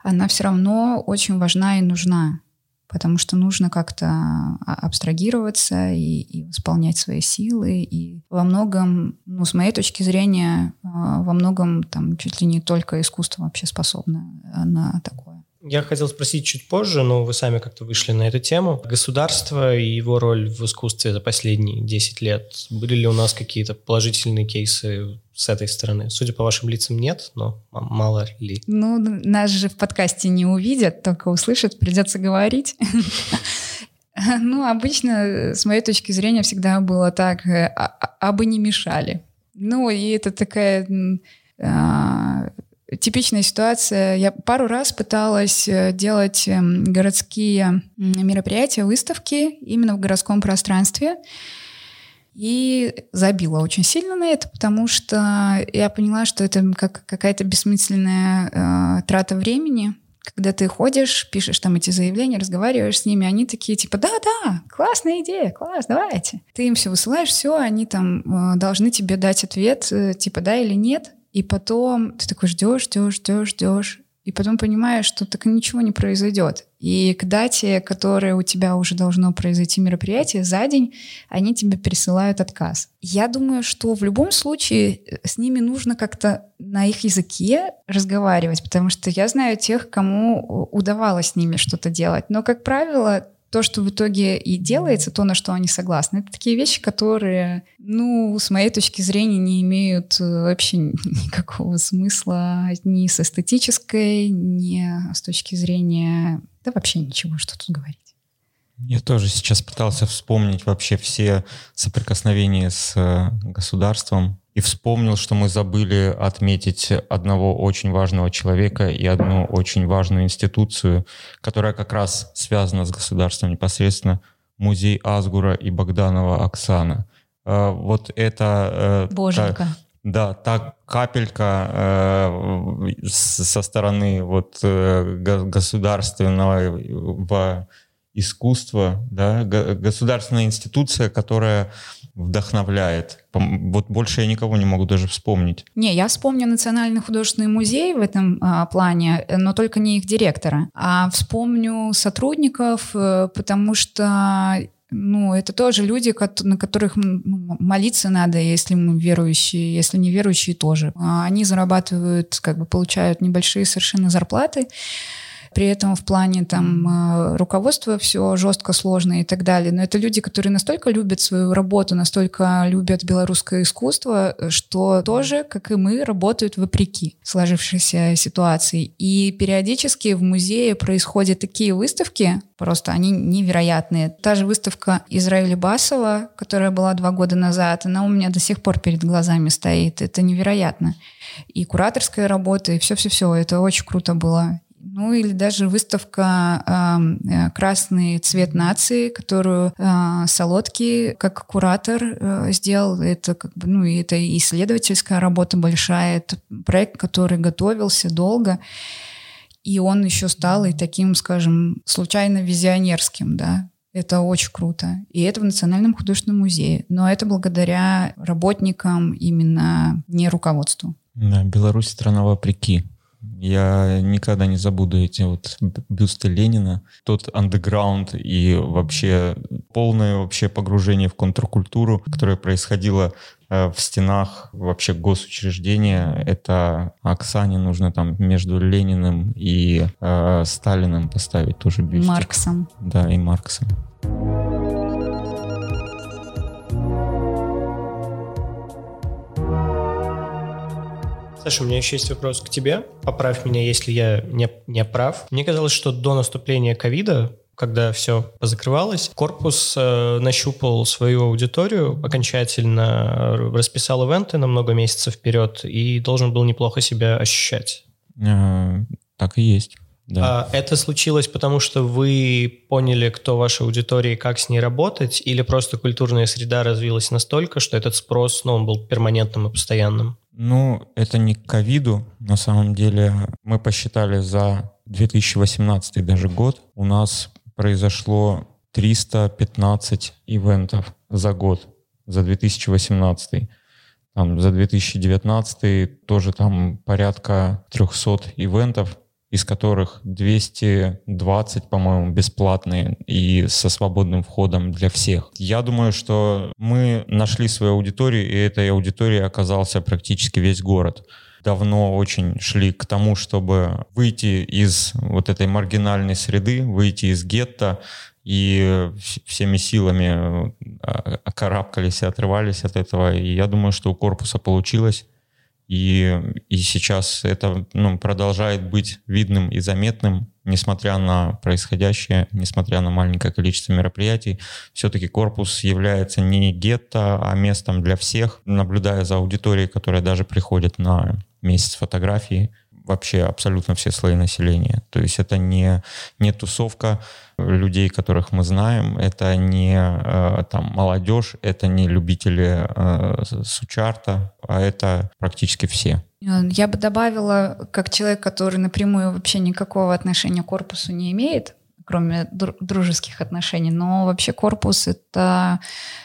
она все равно очень важна и нужна потому что нужно как-то а, абстрагироваться и, и восполнять свои силы. И во многом, ну, с моей точки зрения, а, во многом там чуть ли не только искусство вообще способно а, на такое. Я хотел спросить чуть позже, но вы сами как-то вышли на эту тему. Государство и его роль в искусстве за последние 10 лет. Были ли у нас какие-то положительные кейсы с этой стороны? Судя по вашим лицам, нет, но мало ли. Ну, нас же в подкасте не увидят, только услышат, придется говорить. Ну, обычно, с моей точки зрения, всегда было так, э, а, а, бы не мешали. Ну, и это такая а, типичная ситуация. Я пару раз пыталась э, делать эм, городские мероприятия, выставки именно в городском пространстве. И забила очень сильно на это, потому что я поняла, что это как какая-то бессмысленная э, трата времени, когда ты ходишь, пишешь там эти заявления, разговариваешь с ними, они такие типа, да-да, классная идея, класс, давайте. Ты им все высылаешь, все, они там э, должны тебе дать ответ, э, типа да или нет. И потом ты такой ждешь, ждешь, ждешь, ждешь. И потом понимаешь, что так ничего не произойдет. И к дате, которая у тебя уже должно произойти мероприятие, за день они тебе пересылают отказ. Я думаю, что в любом случае э, с ними нужно как-то на их языке разговаривать, потому что я знаю тех, кому удавалось с ними что-то делать. Но, как правило, то, что в итоге и делается, то, на что они согласны, это такие вещи, которые, ну, с моей точки зрения, не имеют э, вообще никакого смысла ни с эстетической, ни с точки зрения, да вообще ничего, что тут говорить. Я тоже сейчас пытался вспомнить вообще все соприкосновения с э, государством и вспомнил, что мы забыли отметить одного очень важного человека и одну очень важную институцию, которая как раз связана с государством непосредственно, музей Азгура и Богданова Оксана. Э, вот это... Э, Боженька. Та, да, та капелька э, со стороны вот государственного искусства, да, государственная институция, которая вдохновляет. Вот больше я никого не могу даже вспомнить. Не, я вспомню Национальный художественный музей в этом а, плане, но только не их директора. А вспомню сотрудников, э, потому что ну, это тоже люди, на которых молиться надо, если мы верующие, если не верующие тоже. А они зарабатывают, как бы получают небольшие совершенно зарплаты, при этом в плане там э, руководства все жестко, сложно и так далее. Но это люди, которые настолько любят свою работу, настолько любят белорусское искусство, что тоже, как и мы, работают вопреки сложившейся ситуации. И периодически в музее происходят такие выставки, просто они невероятные. Та же выставка Израиля Басова, которая была два года назад, она у меня до сих пор перед глазами стоит. Это невероятно. И кураторская работа, и все-все-все. Это очень круто было. Ну или даже выставка э, «Красный цвет нации», которую э, Солодкий как куратор э, сделал. Это как бы, ну, и это исследовательская работа большая, это проект, который готовился долго. И он еще стал и таким, скажем, случайно визионерским, да, это очень круто. И это в Национальном художественном музее. Но это благодаря работникам именно не руководству. Да, Беларусь страна вопреки. Я никогда не забуду эти вот бюсты Ленина, тот андеграунд и вообще полное вообще погружение в контркультуру, которое происходило э, в стенах вообще госучреждения. Это Оксане нужно там между Лениным и э, Сталиным поставить тоже бюстик. Марксом. Да, и Марксом. Саша, у меня еще есть вопрос к тебе. Поправь меня, если я не, не прав. Мне казалось, что до наступления ковида когда все позакрывалось, корпус э, нащупал свою аудиторию, окончательно расписал ивенты на много месяцев вперед и должен был неплохо себя ощущать. А, так и есть. Да. А это случилось потому, что вы поняли, кто ваша аудитория и как с ней работать, или просто культурная среда развилась настолько, что этот спрос, ну, он был перманентным и постоянным? Ну, это не к ковиду. На самом деле мы посчитали за 2018 даже год. У нас произошло 315 ивентов за год, за 2018. Там, за 2019 тоже там порядка 300 ивентов из которых 220, по-моему, бесплатные и со свободным входом для всех. Я думаю, что мы нашли свою аудиторию, и этой аудиторией оказался практически весь город давно очень шли к тому, чтобы выйти из вот этой маргинальной среды, выйти из гетто, и всеми силами а, окарабкались и отрывались от этого. И я думаю, что у корпуса получилось. И, и сейчас это ну, продолжает быть видным и заметным, несмотря на происходящее, несмотря на маленькое количество мероприятий. Все-таки корпус является не гетто, а местом для всех. Наблюдая за аудиторией, которая даже приходит на месяц фотографии, вообще абсолютно все слои населения. То есть это не, не тусовка людей, которых мы знаем, это не э, там молодежь, это не любители э, сучарта, а это практически все. Я бы добавила, как человек, который напрямую вообще никакого отношения к корпусу не имеет, кроме дружеских отношений, но вообще корпус — это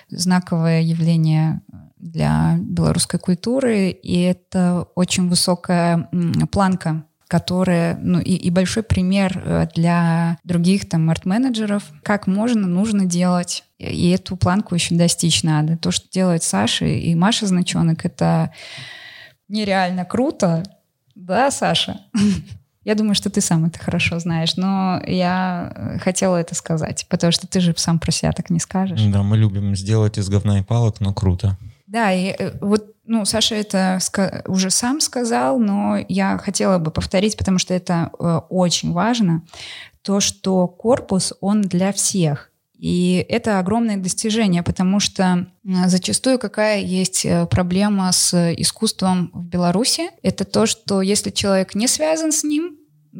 знаковое явление для белорусской культуры, и это очень высокая планка которая, ну и, и большой пример э, для других там арт-менеджеров, как можно, нужно делать, и эту планку еще достичь надо. То, что делает Саша и Маша Значенок, это нереально круто, да, Саша? Я думаю, что ты сам это хорошо знаешь, но я э, хотела это сказать, потому что ты же сам про себя так не скажешь. Да, мы любим сделать из говна и палок, но круто. Да, и э, вот, ну, Саша это уже сам сказал, но я хотела бы повторить, потому что это э, очень важно, то, что корпус, он для всех. И это огромное достижение, потому что зачастую какая есть э, проблема с искусством в Беларуси, это то, что если человек не связан с ним,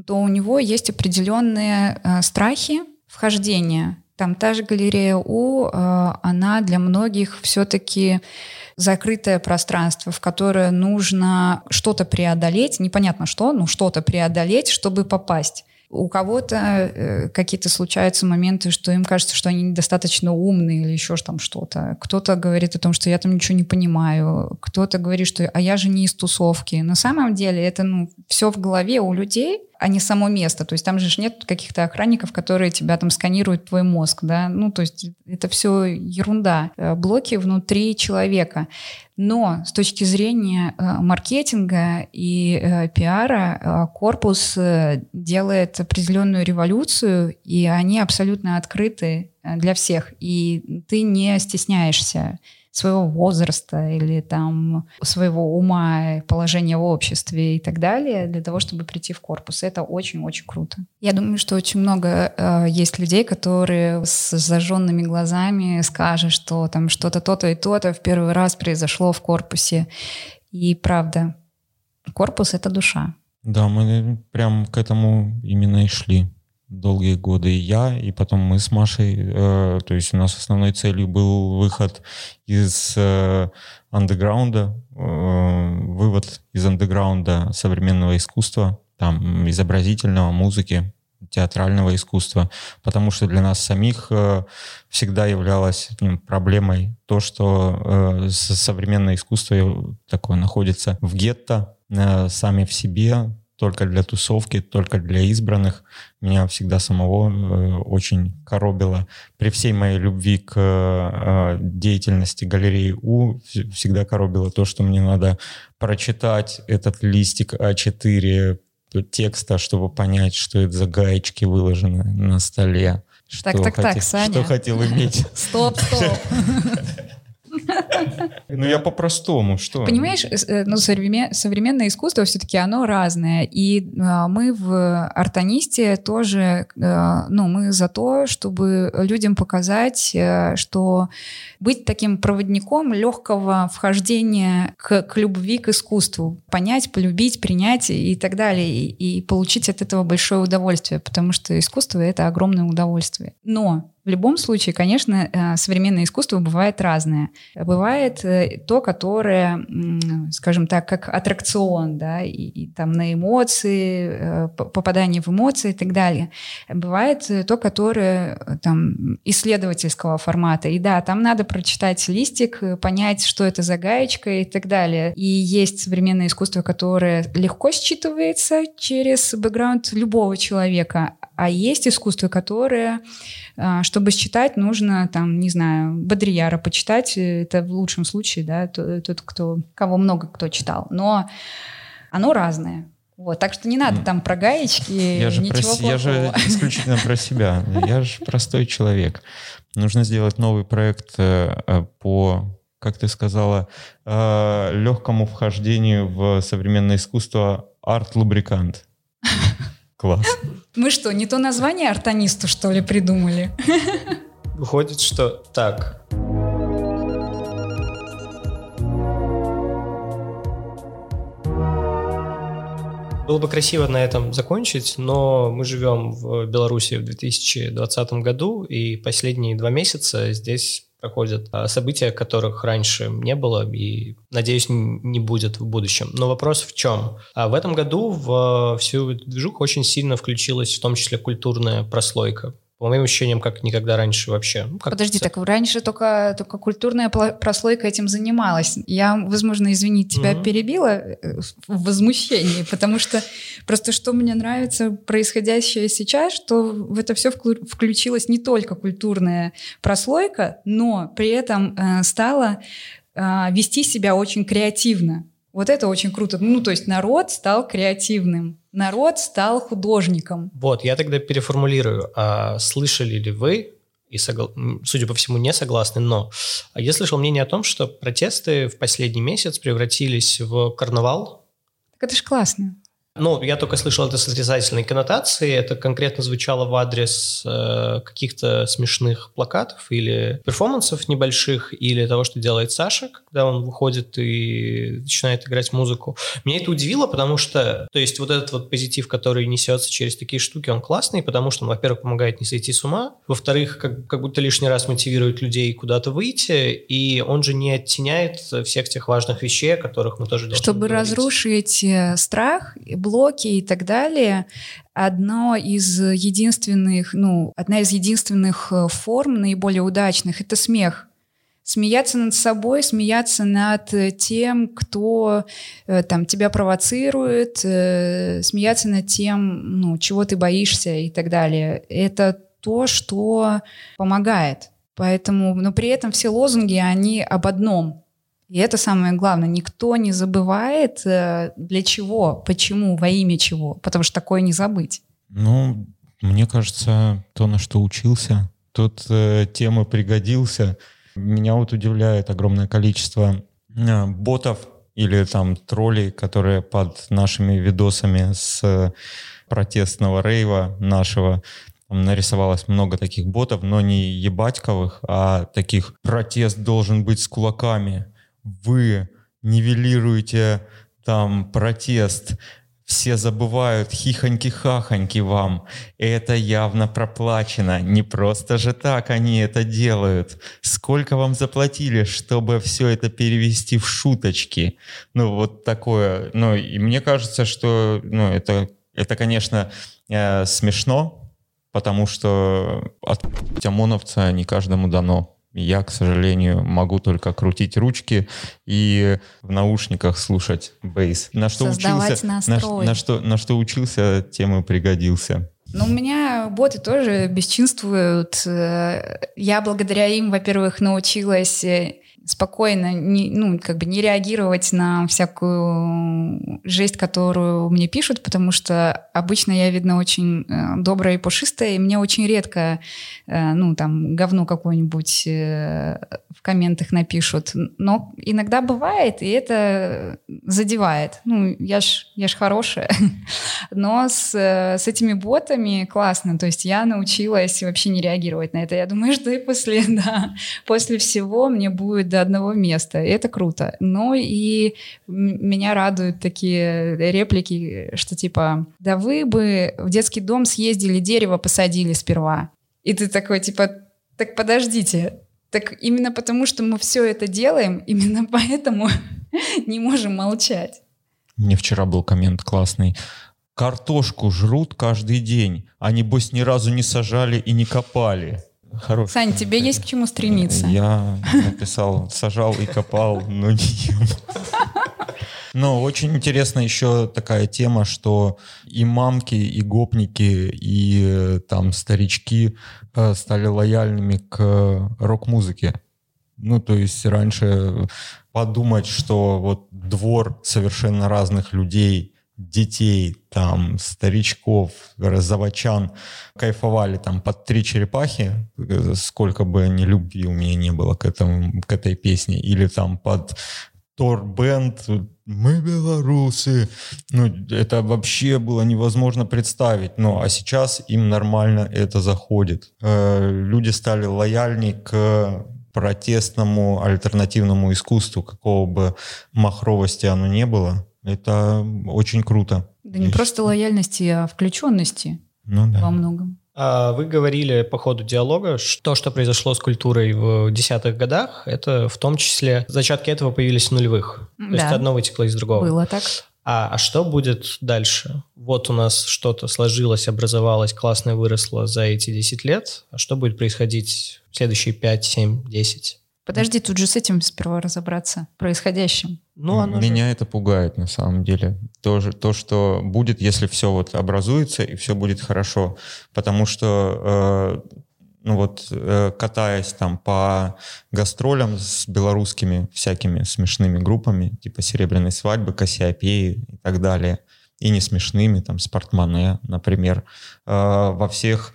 то у него есть определенные страхи вхождения. Там та же галерея У, э, она для многих все-таки закрытое пространство, в которое нужно что-то преодолеть, непонятно что, но что-то преодолеть, чтобы попасть. У кого-то э, какие-то случаются моменты, что им кажется, что они недостаточно умные или еще там что-то. Кто-то говорит о том, что я там ничего не понимаю. Кто-то говорит, что а я же не из тусовки. На самом деле это ну, все в голове у людей, а не само место. То есть там же нет каких-то охранников, которые тебя там сканируют твой мозг, да. Ну, то есть это все ерунда. Э, блоки внутри человека. Но с точки зрения э, маркетинга и э, пиара корпус делает определенную революцию, и они абсолютно открыты для всех. И ты не стесняешься своего возраста или там своего ума, положения в обществе и так далее для того, чтобы прийти в корпус. Это очень-очень круто. Я думаю, что очень много э, есть людей, которые с зажженными глазами скажут, что там что-то то-то и то-то в первый раз произошло в корпусе. И правда, корпус — это душа. Да, мы прям к этому именно и шли долгие годы и я, и потом мы с Машей. Э, то есть у нас основной целью был выход из э, андеграунда, э, вывод из андеграунда современного искусства, там, изобразительного, музыки, театрального искусства, потому что для нас самих э, всегда являлось ну, проблемой то, что э, современное искусство такое находится в гетто, э, сами в себе, только для тусовки, только для избранных. Меня всегда самого э, очень коробило. При всей моей любви к э, деятельности галереи У всегда коробило то, что мне надо прочитать этот листик А4 текста, чтобы понять, что это за гаечки выложены на столе. Так, что так, хотел, так, Саня. Что хотел иметь. Стоп, стоп. Ну, я по-простому, что? Понимаешь, э, ну, современное искусство все-таки оно разное. И а, мы в артонисте тоже, а, ну, мы за то, чтобы людям показать, э, что быть таким проводником легкого вхождения к, к любви к искусству, понять, полюбить, принять и так далее, и, и получить от этого большое удовольствие, потому что искусство — это огромное удовольствие. Но в любом случае, конечно, э, современное искусство бывает разное. Бывает э, то, которое, скажем так, как аттракцион, да, и, и там на эмоции, э, попадание в эмоции и так далее. Бывает то, которое там исследовательского формата. И да, там надо прочитать листик, понять, что это за гаечка и так далее. И есть современное искусство, которое легко считывается через бэкграунд любого человека, а есть искусство, которое, чтобы считать, нужно, там, не знаю, Бодрияра почитать. Это лучшем случае, да, тот, кто, кого много кто читал. Но оно разное. Вот, так что не надо там про гаечки, я же ничего про, Я же исключительно про себя. Я же простой человек. Нужно сделать новый проект э, э, по, как ты сказала, э, легкому вхождению в современное искусство арт-лубрикант. Класс. Мы что, не то название артонисту, что ли, придумали? Выходит, что так. Было бы красиво на этом закончить, но мы живем в Беларуси в 2020 году, и последние два месяца здесь проходят а, события, которых раньше не было и, надеюсь, не будет в будущем. Но вопрос в чем? А в этом году в всю движуху очень сильно включилась в том числе культурная прослойка по моим ощущениям, как никогда раньше вообще. Ну, как Подожди, так раньше только, только культурная прослойка этим занималась. Я, возможно, извини, тебя mm-hmm. перебила э, в возмущении, потому что просто что мне нравится происходящее сейчас, что в это все включилась не только культурная прослойка, но при этом э, стала э, вести себя очень креативно. Вот это очень круто. Ну, то есть народ стал креативным, народ стал художником. Вот, я тогда переформулирую. А слышали ли вы, и, согла... судя по всему, не согласны, но я слышал мнение о том, что протесты в последний месяц превратились в карнавал. Так это же классно. Ну, я только слышал это с отрицательной коннотацией. Это конкретно звучало в адрес э, каких-то смешных плакатов или перформансов небольших, или того, что делает Саша, когда он выходит и начинает играть музыку. Меня это удивило, потому что, то есть вот этот вот позитив, который несется через такие штуки, он классный, потому что он, во-первых, помогает не сойти с ума, во-вторых, как, как будто лишний раз мотивирует людей куда-то выйти, и он же не оттеняет всех тех важных вещей, о которых мы тоже должны Чтобы говорить. разрушить э, страх, блоки и так далее, одно из единственных, ну, одна из единственных э, форм наиболее удачных — это смех. Смеяться над собой, смеяться над тем, кто э, там тебя провоцирует, э, смеяться над тем, ну, чего ты боишься и так далее. Это то, что помогает. Поэтому, но при этом все лозунги, они об одном. И это самое главное. Никто не забывает, э, для чего, почему, во имя чего. Потому что такое не забыть. Ну, мне кажется, то, на что учился, тот э, темы пригодился. Меня вот удивляет огромное количество э, ботов или там троллей, которые под нашими видосами с э, протестного рейва нашего там нарисовалось много таких ботов, но не ебатьковых, а таких «протест должен быть с кулаками», «вы нивелируете там протест», все забывают хихоньки-хахоньки вам. Это явно проплачено. Не просто же так они это делают. Сколько вам заплатили, чтобы все это перевести в шуточки? Ну, вот такое. Ну, и мне кажется, что ну, это, это конечно, э, смешно, потому что от ОМОНовца не каждому дано. Я, к сожалению, могу только крутить ручки и в наушниках слушать бейс. На что Создавать учился, настрой. На, на что, на что учился, тем и пригодился. Но у меня боты тоже бесчинствуют. Э, Я благодаря им, во-первых, научилась э, спокойно, не, ну, как бы не реагировать на всякую жесть, которую мне пишут, потому что обычно я, видно, очень э, добрая и пушистая, и мне очень редко, э, ну, там, говно какое-нибудь э, в комментах напишут. Но иногда бывает, и это задевает. Ну, я ж, я ж хорошая. Но с, с этими ботами классно. То есть я научилась вообще не реагировать на это. Я думаю, что и после, да, после всего мне будет до одного места. И это круто. Ну и меня радуют такие реплики, что типа, да вы бы в детский дом съездили, дерево посадили сперва. И ты такой, типа, так подождите, так именно потому, что мы все это делаем, именно поэтому не можем молчать. Мне вчера был коммент классный. Картошку жрут каждый день, а небось ни разу не сажали и не копали. Хороший Сань, тебе есть к чему стремиться? Я написал, сажал и копал, но не ем. Но очень интересна еще такая тема, что и мамки, и гопники, и э, там старички э, стали лояльными к рок-музыке. Ну, то есть раньше подумать, что вот двор совершенно разных людей, детей, там, старичков, заводчан кайфовали там под три черепахи, э, сколько бы ни любви у меня не было к, этому, к этой песне, или там под Тор-бенд, мы белорусы. Ну, это вообще было невозможно представить. Ну, а сейчас им нормально это заходит. Э, люди стали лояльней к протестному альтернативному искусству, какого бы махровости оно не было. Это очень круто. Да не Я просто лояльности, а включенности Ну да. во многом. А Вы говорили по ходу диалога, что то, что произошло с культурой в десятых годах, это в том числе зачатки этого появились в нулевых. То есть Да. одно вытекло из другого. Было так. А, а что будет дальше? Вот у нас что-то сложилось, образовалось, классное выросло за эти 10 лет. А что будет происходить в следующие 5, 7, 10? Подожди, тут же с этим сперва разобраться, происходящим. Ну, оно же- Меня это пугает на самом деле. То, же- то, что будет, если все вот образуется и все будет хорошо. Потому что, э, ну вот, э, катаясь там по гастролям с белорусскими всякими смешными группами, типа «Серебряной свадьбы», «Кассиопеи» и так далее, и не смешными, там, «Спортмане», например, э, во всех,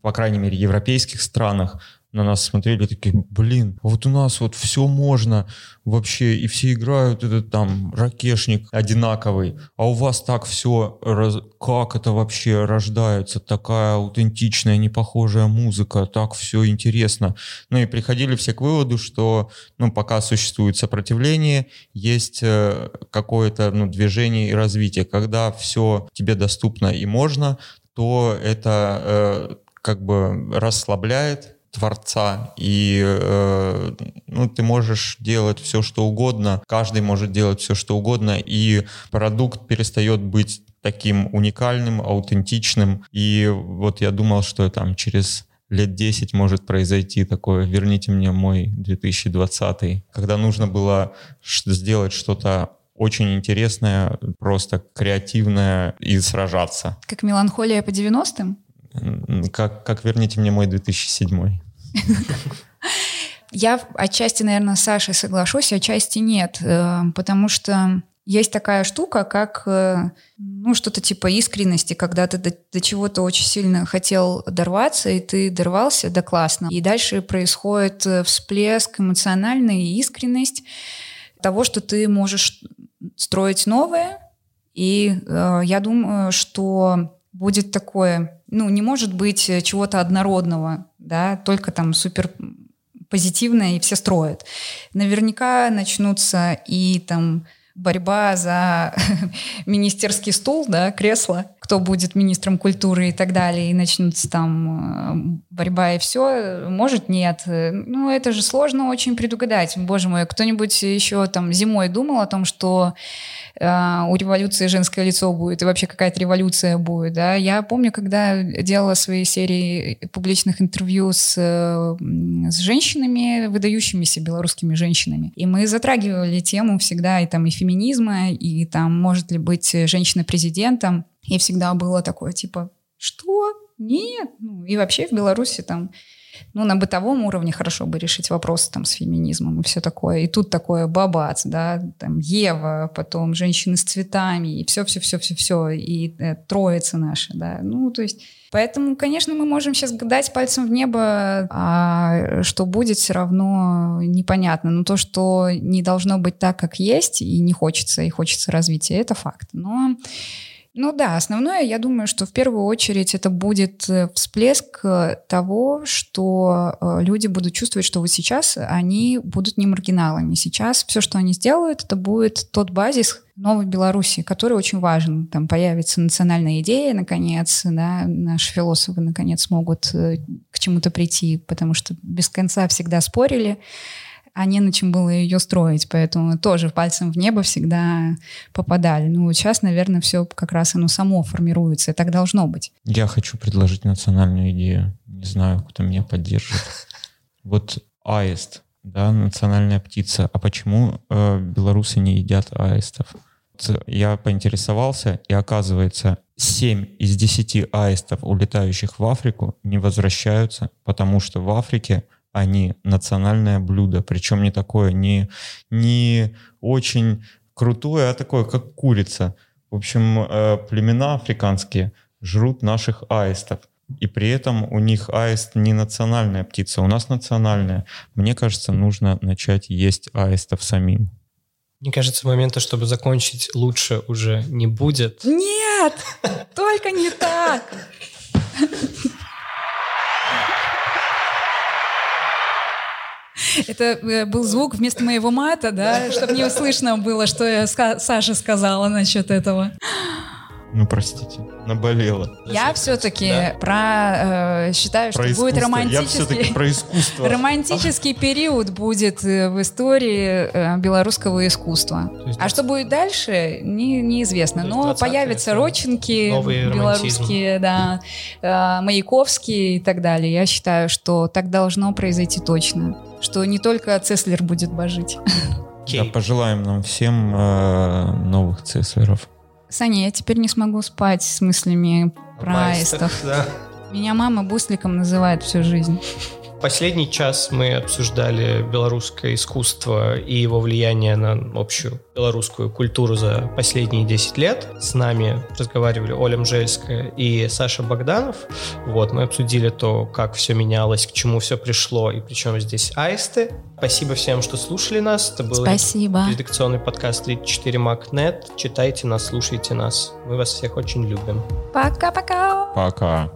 по крайней мере, европейских странах на нас смотрели такие, блин, вот у нас вот все можно вообще, и все играют этот там ракешник одинаковый, а у вас так все, раз... как это вообще рождается, такая аутентичная, непохожая музыка, так все интересно. Ну и приходили все к выводу, что ну, пока существует сопротивление, есть э, какое-то ну, движение и развитие. Когда все тебе доступно и можно, то это э, как бы расслабляет творца, и э, ну, ты можешь делать все, что угодно, каждый может делать все, что угодно, и продукт перестает быть таким уникальным, аутентичным, и вот я думал, что там через лет 10 может произойти такое. «верните мне мой 2020», когда нужно было сделать что-то очень интересное, просто креативное и сражаться. Как меланхолия по 90-м? Как, как «Верните мне мой 2007». Я отчасти, наверное, с Сашей соглашусь, отчасти нет, э, потому что есть такая штука, как э, ну, что-то типа искренности, когда ты до, до чего-то очень сильно хотел дорваться, и ты дорвался, да классно. И дальше происходит э, всплеск эмоциональной искренность того, что ты можешь строить новое. И э, я думаю, что будет такое, ну, не может быть чего-то однородного, да, только там супер позитивное и все строят. Наверняка начнутся и там борьба за министерский стул, да, кресло, кто будет министром культуры и так далее, и начнется там э, борьба и все. Может, нет. Ну, это же сложно очень предугадать. Боже мой, кто-нибудь еще там зимой думал о том, что у революции женское лицо будет, и вообще какая-то революция будет. Да? Я помню, когда делала свои серии публичных интервью с, с женщинами, выдающимися белорусскими женщинами, и мы затрагивали тему всегда и там и феминизма, и там может ли быть женщина президентом, и всегда было такое типа, что? Нет. Ну, и вообще в Беларуси там ну, на бытовом уровне хорошо бы решить вопросы там с феминизмом и все такое. И тут такое бабац, да, там Ева, потом женщины с цветами, и все-все-все-все-все, и э, троица наша, да. Ну, то есть Поэтому, конечно, мы можем сейчас гадать пальцем в небо, а что будет, все равно непонятно. Но то, что не должно быть так, как есть, и не хочется, и хочется развития, это факт. Но ну да, основное, я думаю, что в первую очередь это будет э, всплеск э, того, что э, люди будут чувствовать, что вот сейчас они будут не маргиналами. Сейчас все, что они сделают, это будет тот базис новой Беларуси, который очень важен. Там появится национальная идея, наконец, да, наши философы, наконец, смогут к чему-то прийти, потому что без конца всегда спорили а не на чем было ее строить, поэтому тоже пальцем в небо всегда попадали. Ну, сейчас, наверное, все как раз оно само формируется, и так должно быть. Я хочу предложить национальную идею. Не знаю, кто меня поддержит. Вот аист, да, национальная птица. А почему э, белорусы не едят аистов? Я поинтересовался, и оказывается, 7 из 10 аистов, улетающих в Африку, не возвращаются, потому что в Африке они национальное блюдо, причем не такое, не, не очень крутое, а такое, как курица. В общем, э, племена африканские жрут наших аистов. И при этом у них аист не национальная птица, у нас национальная. Мне кажется, нужно начать есть аистов самим. Мне кажется, момента, чтобы закончить, лучше уже не будет. Нет! Только не так! Это э, был звук вместо моего мата, да, чтобы не услышно было, что я Саша сказала насчет этого. Ну, простите, наболела. Я все-таки да. про э, считаю, про что искусство. будет романтический. Я про искусство. Романтический период будет э, в истории э, белорусского искусства. А что будет дальше, не, неизвестно. Но появятся рочинки белорусские, да, э, Маяковские и так далее. Я считаю, что так должно произойти точно. Что не только Цеслер будет божить. Okay. Да, пожелаем нам всем э, новых Цеслеров. Саня, я теперь не смогу спать с мыслями про аистов. Да. Меня мама бусликом называет всю жизнь. Последний час мы обсуждали белорусское искусство и его влияние на общую белорусскую культуру за последние 10 лет. С нами разговаривали Оля Мжельская и Саша Богданов. Вот, мы обсудили то, как все менялось, к чему все пришло и причем здесь аисты. Спасибо всем, что слушали нас. Это был Спасибо. редакционный подкаст 34 Макнет. Читайте нас, слушайте нас. Мы вас всех очень любим. Пока-пока. Пока.